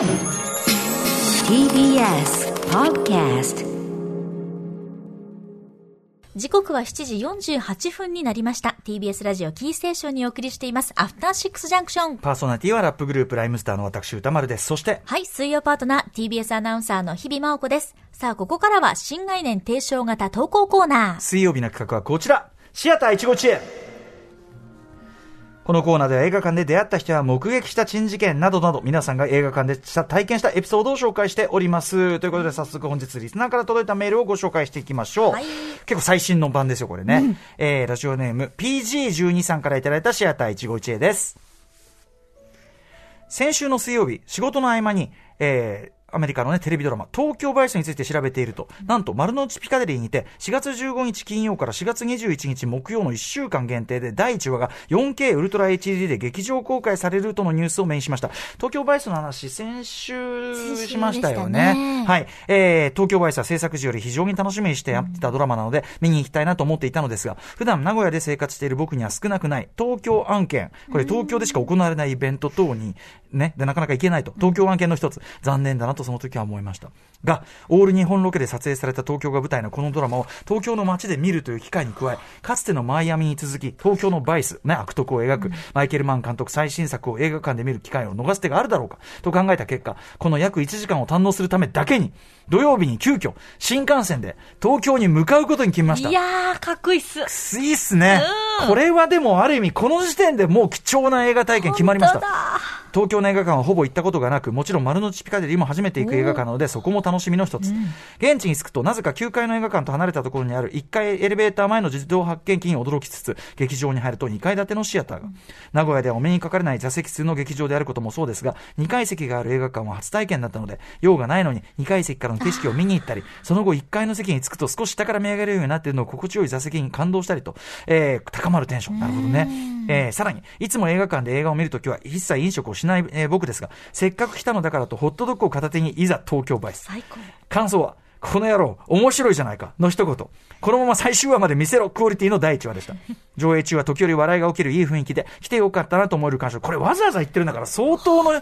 TBS Podcast 時刻は7時48分になりました。TBS ラジオキーステーションにお送りしています。アフターシックスジャンクション。パーソナリティはラップグループライムスターの私歌丸です。そして、はい、水曜パートナー、TBS アナウンサーの日々真央子です。さあ、ここからは新概念提唱型投稿コーナー。水曜日の企画はこちら。シアター一期一会。このコーナーでは映画館で出会った人や目撃した珍事件などなど皆さんが映画館でした体験したエピソードを紹介しております。ということで早速本日リスナーから届いたメールをご紹介していきましょう。はい結構最新の版ですよ、これね。えー、ラジオネーム PG12 さんからいただいたシアター一期一会です。先週の水曜日、仕事の合間に、えーアメリカのね、テレビドラマ、東京バイスについて調べていると、なんと丸の内ピカデリーにて、4月15日金曜から4月21日木曜の1週間限定で、第1話が 4K ウルトラ HD で劇場公開されるとのニュースを目にしました。東京バイスの話、先週しましたよね。ねはい。えー、東京バイスは制作時より非常に楽しみにしてやってたドラマなので、見に行きたいなと思っていたのですが、普段名古屋で生活している僕には少なくない東京案件、これ東京でしか行われないイベント等に、ね、でなかなか行けないと、東京案件の一つ、残念だなとその時は思いました。が、オール日本ロケで撮影された東京が舞台のこのドラマを東京の街で見るという機会に加え、かつてのマイアミに続き、東京のバイス、ね、悪徳を描く、マイケル・マン監督最新作を映画館で見る機会を逃す手があるだろうか、と考えた結果、この約1時間を堪能するためだけに、土曜日に急遽、新幹線で東京に向かうことに決めましたい。やー、かっこいいっす。いいっすね。これはでもある意味、この時点でもう貴重な映画体験決まりました東京の映画館はほぼ行ったことがなく、もちろん丸の内ピカデリーも初めて行く映画館なので、そこも楽しみの一つ。現地に着くと、なぜか9階の映画館と離れたところにある1階エレベーター前の自動発見機に驚きつつ、劇場に入ると2階建てのシアターが。名古屋ではお目にかかれない座席数の劇場であることもそうですが、2階席がある映画館は初体験だったので、用がないのに2階席からの景色を見に行ったり、その後1階の席に着くと少し下から見上げるようになっているのを心地よい座席に感動したりと、えー高まるテンション。なるほどね。えーさらに、いつも映画館で映画を見るときは一切飲食をしない、えー僕ですが、せっかく来たのだからとホットドッグを片手にいざ東京バイス。最高。感想は、この野郎、面白いじゃないか、の一言。このまま最終話まで見せろ、クオリティの第一話でした。上映中は時折笑いが起きるいい雰囲気で、来てよかったなと思える感想。これわざわざ言ってるんだから、相当の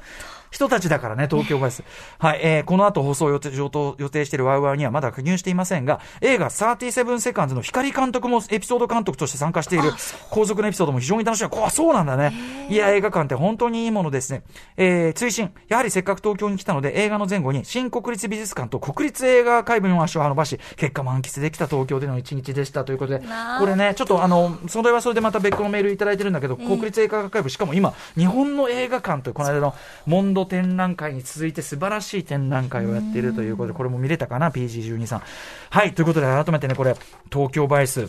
人たちだからね、東京バイス。はい、えー、この後放送予定、予定しているワウワウにはまだ加入していませんが、映画37セカンズの光監督もエピソード監督として参加している、後続のエピソードも非常に楽しみ。こあ、そうなんだね。いや、映画館って本当にいいものですね。えー、追伸。やはりせっかく東京に来たので、映画の前後に、新国立美術館と国立映画会部に足を伸ばし、結果満喫できた東京での一日でしたということでこれね、ちょっとあの、それはそれでまた別個のメールいただいてるんだけど、国立映画会部、しかも今、日本の映画館という、この間のモンド展覧会に続いて素晴らしい展覧会をやっているということで、これも見れたかな、PG12 さん。はい、ということで改めてね、これ、東京バイス。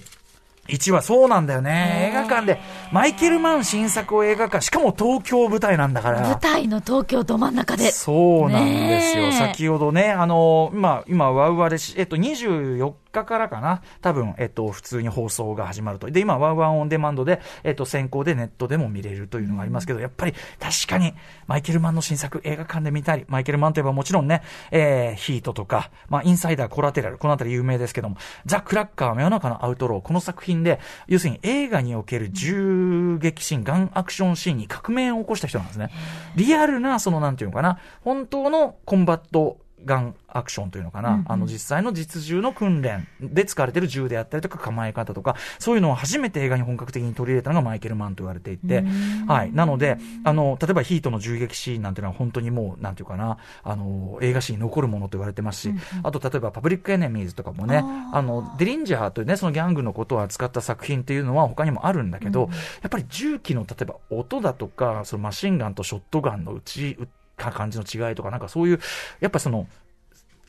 1話、そうなんだよね。映画館で、マイケル・マン新作を映画館、しかも東京舞台なんだから。舞台の東京ど真ん中で。そうなんですよ。先ほどね、あの、今、今、ワウワでし、えっと、24日からかな。多分、えっと、普通に放送が始まると。で、今、ワウワンオンデマンドで、えっと、先行でネットでも見れるというのがありますけど、やっぱり、確かに、マイケルマンの新作、映画館で見たり、マイケルマンといえばもちろんね、えー、ヒートとか、まあ、インサイダー、コラテラル、このあたり有名ですけども、ザ・クラッカー、真夜中のアウトロー、この作品で、要するに映画における銃撃シーン、ガンアクションシーンに革命を起こした人なんですね。リアルな、その、なんていうのかな、本当のコンバット、ガンアクションというのかな、あの実際の実銃の訓練で使われている銃であったりとか構え方とか、そういうのを初めて映画に本格的に取り入れたのがマイケル・マンと言われていて、はい。なので、あの、例えばヒートの銃撃シーンなんていうのは本当にもう、なんていうかな、あの、映画史に残るものと言われてますし、あと例えばパブリック・エネミーズとかもね、あの、デリンジャーというね、そのギャングのことを扱った作品っていうのは他にもあるんだけど、やっぱり銃器の例えば音だとか、そのマシンガンとショットガンのうち、う感じの違いとか、なんかそういう、やっぱその、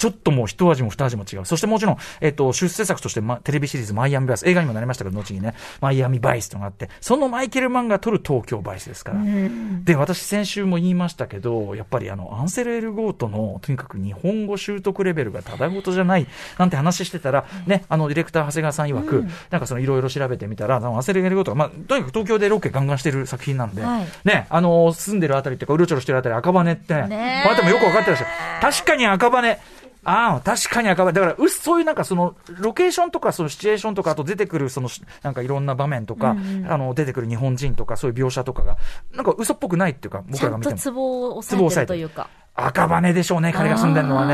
ちょっともう一味も二味も違う。そしてもちろん、えっ、と、出世作として、ま、テレビシリーズマイアミバイス、映画にもなりましたけど、後にね、マイアミバイスというのがあって、そのマイケルマンが撮る東京バイスですから。で、私先週も言いましたけど、やっぱりあの、アンセル・エルゴートの、とにかく日本語習得レベルがただごとじゃない、なんて話してたら、ね、あの、ディレクター長谷川さん曰く、なんかそのいろいろ調べてみたら、あのアンセル・エルゴートが、まあ、とにかく東京でロケガンガンしてる作品なんで、はい。ね、あの、住んでるあたりっていうか、うろちょろしてるあたり赤羽って、ねこの人もよくわかってらっしゃる。確かに赤羽、ああ、確かに赤羽。だから、そういうなんかその、ロケーションとか、そのシチュエーションとか、あと出てくる、その、なんかいろんな場面とか、あの、出てくる日本人とか、そういう描写とかが、なんか嘘っぽくないっていうか、僕らが見ても。ツボを押さえてるというか。赤羽でしょうね、彼が住んでるのは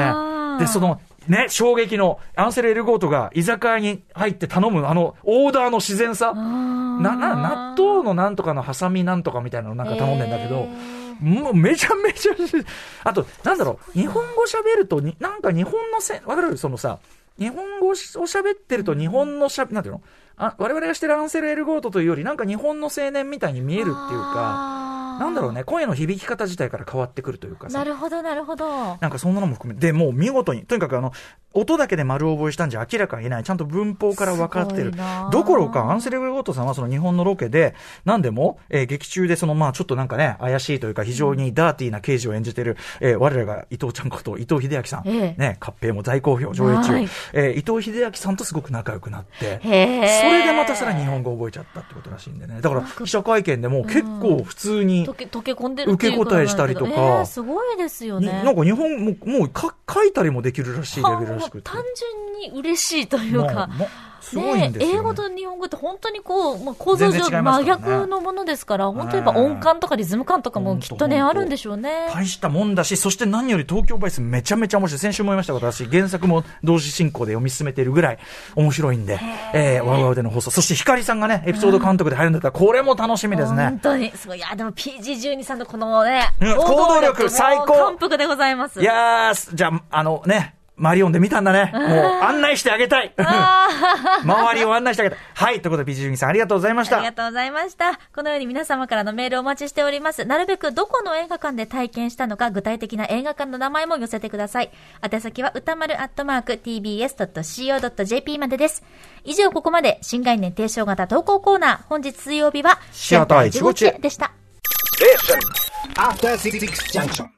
ね。で、その、ね、衝撃のアンセル・エルゴートが居酒屋に入って頼むあのオーダーの自然さ。な、な、納豆のなんとかのハサミなんとかみたいなのなんか頼んでんだけど、もうめちゃめちゃ、あと、なんだろう、日本語喋るとに、なんか日本のせ、わかる？そのさ、日本語を喋ってると日本のしゃ、なんていうの？あ我々がしてるアンセル・エルゴートというより、なんか日本の青年みたいに見えるっていうか、なんだろうね、声の響き方自体から変わってくるというかさな。るほど、なるほど。なんかそんなのも含めて、で、もう見事に、とにかくあの、音だけで丸覚えしたんじゃ明らかにない、ちゃんと文法から分かってる。どころか、アンセル・ゴートさんはその日本のロケで、何でも、えー劇中でその、まあちょっとなんかね、怪しいというか、非常にダーティーな刑事を演じてる、えー我らが伊藤ちゃんこと伊藤英明さん。ええね、カッペイも大好評、上映中。はいえー伊藤英明さんとすごく仲良くなって。それでまたさらに日本語を覚えちゃったってことらしいんでね。だから、記者会見でも結構普通に溶、け、溶け込んでるっていう受け答えしたりとかえーすごいですよにね。なんか日本も、もうか書いたりもできるらしいレベルらしくて。単純に嬉しいというか、まあますごいね英語と日本語って本当にこう、まあ、構造全上真逆のものですから、本当に音感とかリズム感とかもきっとね、あるんでしょうね。大したもんだし、そして何より東京バイスめちゃめちゃ面白い。先週も言いましたが、私、原作も同時進行で読み進めているぐらい面白いんで、えー、ワウワウでの放送。そして光さんがね、エピソード監督で入るんだったら、これも楽しみです本ね。当に、すごい。いや、でも PG12 さんのこのね、うん行動力最高感服でございます。いやー、じゃあ、あのね、マリオンで見たんだね。もう案内してあげたい。周りを案内してあげたい。はい、ということで、PG12 さんありがとうございましたありが。とうございました。このように皆様からのメールをお待ちしております。なるべくどこの映画館で体験したのか、具体的な映画館の名前も寄せてください。宛先は歌丸アットマーク tbs.co.jp までです。以上ここまで新概念提唱型投稿コーナー、本日水曜日はシアター一期一会でした。After Six Junction.